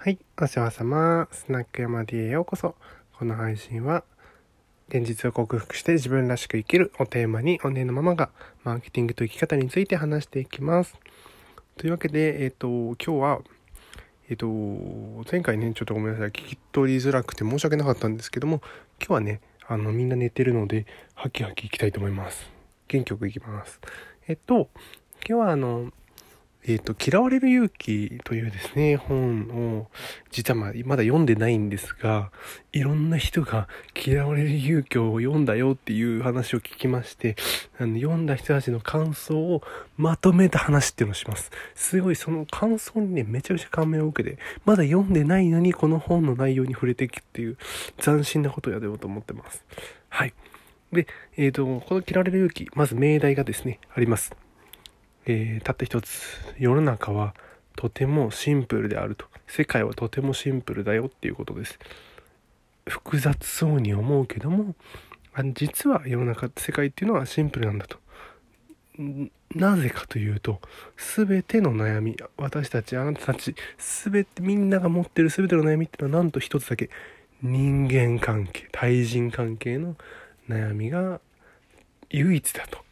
はい、お世話様。スナック山 D へようこそ。この配信は、現実を克服して自分らしく生きるをテーマに、音源のママがマーケティングと生き方について話していきます。というわけで、えっ、と、今日は、えっ、と、前回ね、ちょっとごめんなさい、聞き取りづらくて申し訳なかったんですけども、今日はね、あの、みんな寝てるので、ハキハキいきたいと思います。元気よくいきます。えっと、今日はあの、えっ、と、嫌われる勇気というですね、本を、実はま、まだ読んでないんですが、いろんな人が嫌われる勇気を読んだよっていう話を聞きまして、あの読んだ人たちの感想をまとめた話っていうのをします。すごいその感想にね、めちゃくちゃ感銘を受けて、まだ読んでないのにこの本の内容に触れていくっていう斬新なことをやろうと思ってます。はい。で、えっ、と、この嫌われる勇気、まず命題がですね、あります。えーたった一つ世の中はとてもシンプルであると。世界はとてもシンプルだよっていうことです。複雑そうに思うけどもあ実は世の中世界っていうのはシンプルなんだと。なぜかというと全ての悩み私たちあなたたち全てみんなが持ってる全ての悩みっていうのはなんと一つだけ人間関係対人関係の悩みが唯一だと。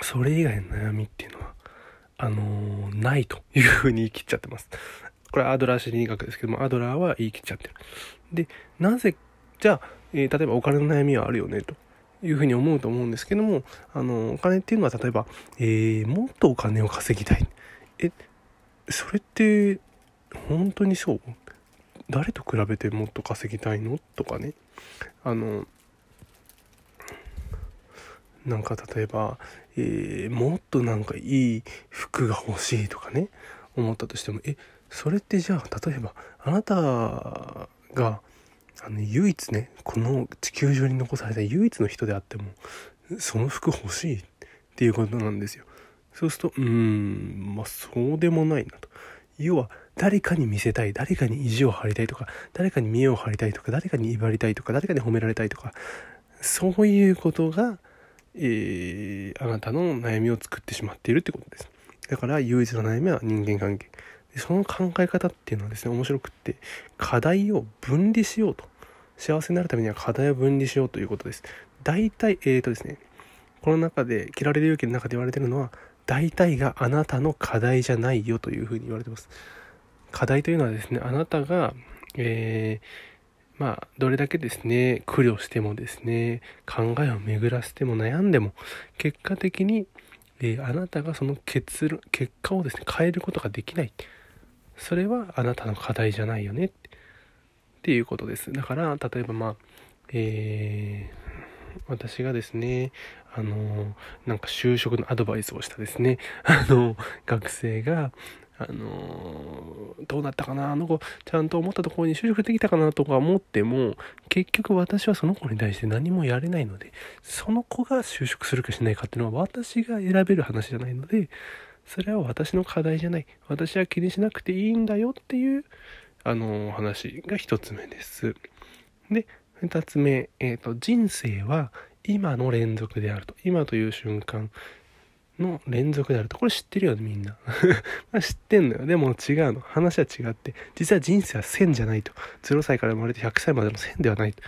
それ以外の悩みっていうのは、あのーないというふうに言い切っちゃってます。これアドラー心理学ですけども、アドラーは言い切っちゃってる。で、なぜ、じゃあ、えー例えばお金の悩みはあるよね、というふうに思うと思うんですけども、あのーお金っていうのは例えば、えーもっとお金を稼ぎたい。え、それって、本当にそう？誰と比べてもっと稼ぎたいの？とかね。あの、なんか例えば、えーもっとなんかいい服が欲しいとかね思ったとしてもえそれってじゃあ例えばあなたがあの唯一ねこの地球上に残された唯一の人であってもその服欲しいっていうことなんですよ。そうするとうんまあそうでもないなと。要は誰かに見せたい誰かに意地を張りたいとか誰かに見栄を張りたいとか誰かに威張りたいとか誰かに褒められたいとかそういうことがえーあなたの悩みを作ってしまっているってことです。だから唯一の悩みは人間関係。でその考え方っていうのはですね、面白くって、課題を分離しようと。幸せになるためには課題を分離しようということです。大体、えーとですね、この中で、切られる勇気の中で言われてるのは、大体があなたの課題じゃないよというふうに言われてます。課題というのはですね、あなたが、えーまあ、どれだけですね、苦慮してもですね、考えを巡らせても悩んでも、結果的に、えーあなたがその結論、結果をですね、変えることができない。それはあなたの課題じゃないよね。っていうことです。だから、例えばまあ、えー私がですね、あの、なんか就職のアドバイスをしたですね、あの、学生が、あのどうだったかなあの子ちゃんと思ったところに就職できたかなとか思っても結局私はその子に対して何もやれないのでその子が就職するかしないかっていうのは私が選べる話じゃないのでそれは私の課題じゃない。私は気にしなくていいんだよっていうあの話が一つ目です。で二つ目、えーと人生は今の連続であると。今という瞬間の連続であると。これ知ってるよね、みんな。知ってんのよ。でも違うの。話は違って。実は人生は線じゃないと。0歳から生まれて100歳までの線ではないと。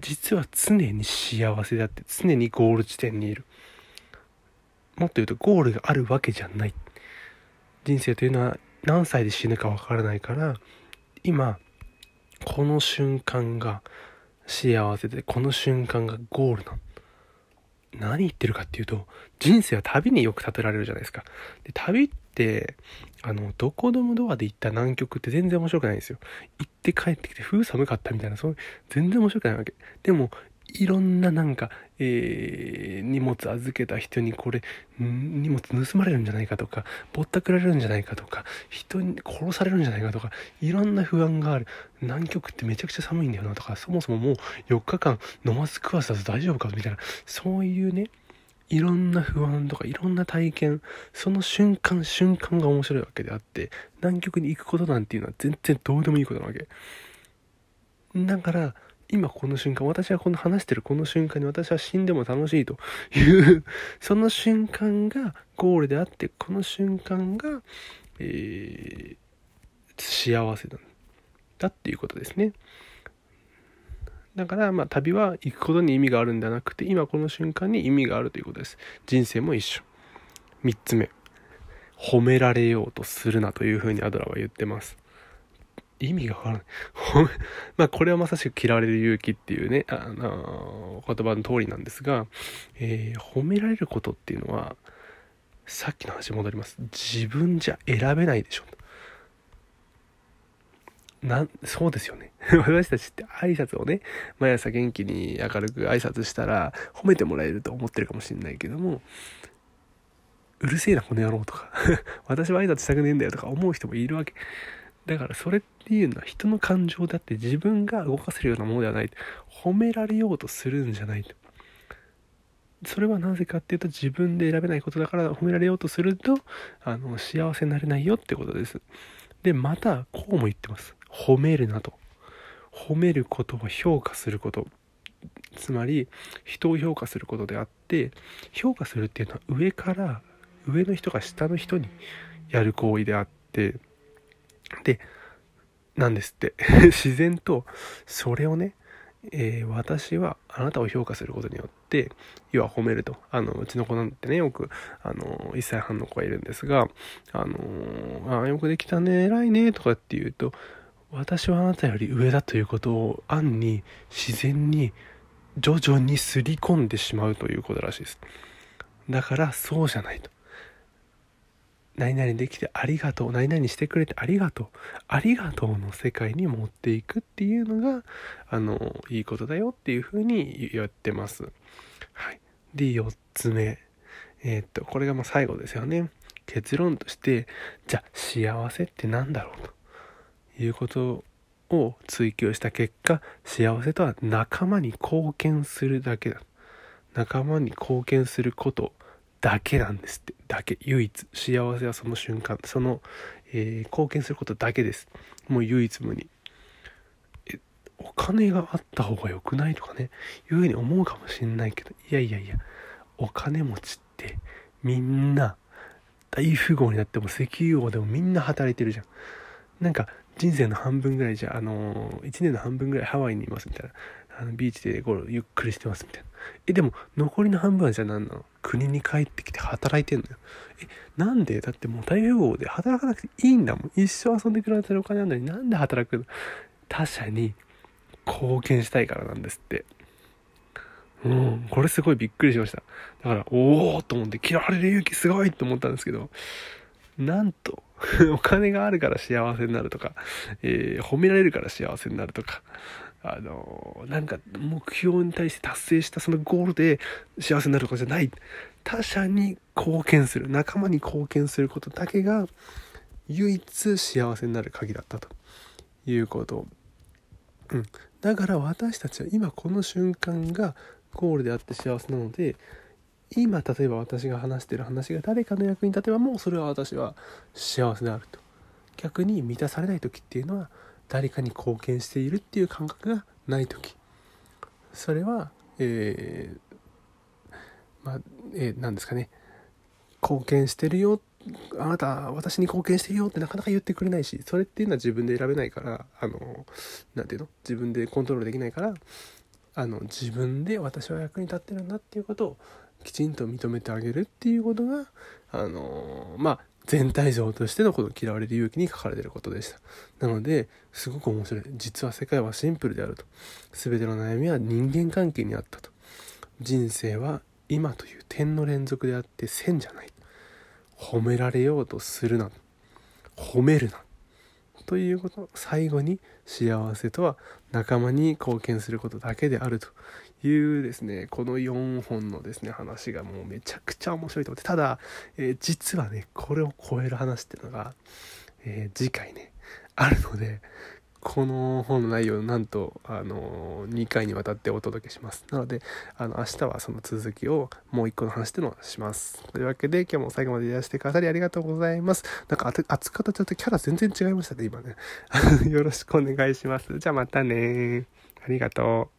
実は常に幸せであって、常にゴール地点にいる。もっと言うと、ゴールがあるわけじゃない。人生というのは何歳で死ぬかわからないから、今、この瞬間が幸せで、この瞬間がゴールなの。何言ってるかっていうと人生は旅によく例えられるじゃないですか。で旅ってあのどこでもドアで行った南極って全然面白くないんですよ。行って帰ってきて風寒かったみたいなそう全然面白くないわけ。でもいろんななんか、えー荷物預けた人にこれ荷物盗まれるんじゃないかとかぼったくられるんじゃないかとか人に殺されるんじゃないかとかいろんな不安がある。南極ってめちゃくちゃ寒いんだよなとかそもそももう4日間飲まず食わさず大丈夫かみたいなそういうねいろんな不安とかいろんな体験その瞬間瞬間が面白いわけであって南極に行くことなんていうのは全然どうでもいいことなわけ。だから今この瞬間私はこの話してるこの瞬間に私は死んでも楽しいという その瞬間がゴールであってこの瞬間が、えー幸せなんだっていうことですね。だからまあ旅は行くことに意味があるんではなくて今この瞬間に意味があるということです。人生も一緒。3つ目。褒められようとするなというふうにアドラは言ってます。意味がわからない。まあこれはまさしく嫌われる勇気っていうね、あの言葉の通りなんですが、えー、褒められることっていうのは、さっきの話に戻ります。自分じゃ選べないでしょ。なそうですよね。私たちって挨拶をね、毎朝元気に明るく挨拶したら褒めてもらえると思ってるかもしれないけども、うるせえな、この野郎とか 私は挨拶したくねえんだよとか思う人もいるわけ。だからそれっていうのは人の感情だって自分が動かせるようなものではない。褒められようとするんじゃないと。それはなぜかっていうと自分で選べないことだから褒められようとするとあの幸せになれないよってことです。で、またこうも言ってます。褒めるなと。褒めることを評価すること。つまり人を評価することであって評価するっていうのは上から上の人が下の人にやる行為であってでなんですって。自然とそれをね、えー、私はあなたを評価することによって要は褒めると。あのうちの子なんてねよくあの1歳半の子がいるんですが「あのあよくできたね偉いね」とかって言うと私はあなたより上だということを暗に自然に徐々にすり込んでしまうということらしいです。だからそうじゃないと。何々できてありがとう何々してくれてありがとうありがとうの世界に持っていくっていうのがあのいいことだよっていうふうに言ってます。はい。で4つ目。えー、っとこれがもう最後ですよね。結論としてじゃあ幸せって何だろうということを追求した結果幸せとは仲間に貢献するだけだ。仲間に貢献することだけなんですって。だけ。唯一幸せはその瞬間。その、えー、貢献することだけです。もう唯一無二。えお金があった方が良くないとかね。いうふうに思うかもしんないけど。いやいやいやお金持ちってみんな大富豪になっても石油王でもみんな働いてるじゃん。なんか人生の半分ぐらいじゃあの1年の半分ぐらいハワイにいますみたいな。あのビーチでゴゆっくりしてますみたいな。えでも残りの半分はじゃあ何なの？国に帰ってきて働いてんのよ。えなんで？だってもう大富豪で働かなくていいんだもん。一生遊んでくれてるお金なのに。なんで働くの？他者に貢献したいからなんですって。うん、これすごいびっくりしました。だから、おおと思って、嫌われる勇気すごいと思ったんですけど、なんと、お金があるから幸せになるとか、えー、褒められるから幸せになるとか、あのなんか目標に対して達成したそのゴールで幸せになるとかじゃない。他者に貢献する仲間に貢献することだけが唯一幸せになる鍵だったということ、うん、だから私たちは今この瞬間がゴールであって幸せなので今例えば私が話してる話が誰かの役に立てばもうそれは私は幸せであると。逆に満たされない時っていうのは誰かに貢献しているっていう感覚がない時。それはえー、ま、えー、ですかね。貢献してるよ。あなた私に貢献してるよってなかなか言ってくれないしそれっていうのは自分で選べないからあの何て言うの？自分でコントロールできないからあの自分で私は役に立ってるんだっていうことをきちんと認めてあげるっていうことがあのまあ全体像としてのこの嫌われる勇気に書かれていることでした。なので、すごく面白い。実は世界はシンプルであると。全ての悩みは人間関係にあったと。人生は今という点の連続であって線じゃない。褒められようとするな。褒めるな。ということ。最後に幸せとは仲間に貢献することだけであるというですね、この4本のですね、話がもうめちゃくちゃ面白いと思って、ただ、えー、実はね、これを超える話っていうのが、えー、次回ね、あるので、この本の内容をなんと、あの2回にわたってお届けします。なので、あの、明日はその続きをもう1個の話でもします。というわけで、今日も最後までいらしてくださりありがとうございます。なんか、熱かったちょっとキャラ全然違いましたね、今ね。よろしくお願いします。じゃあまたねありがとう。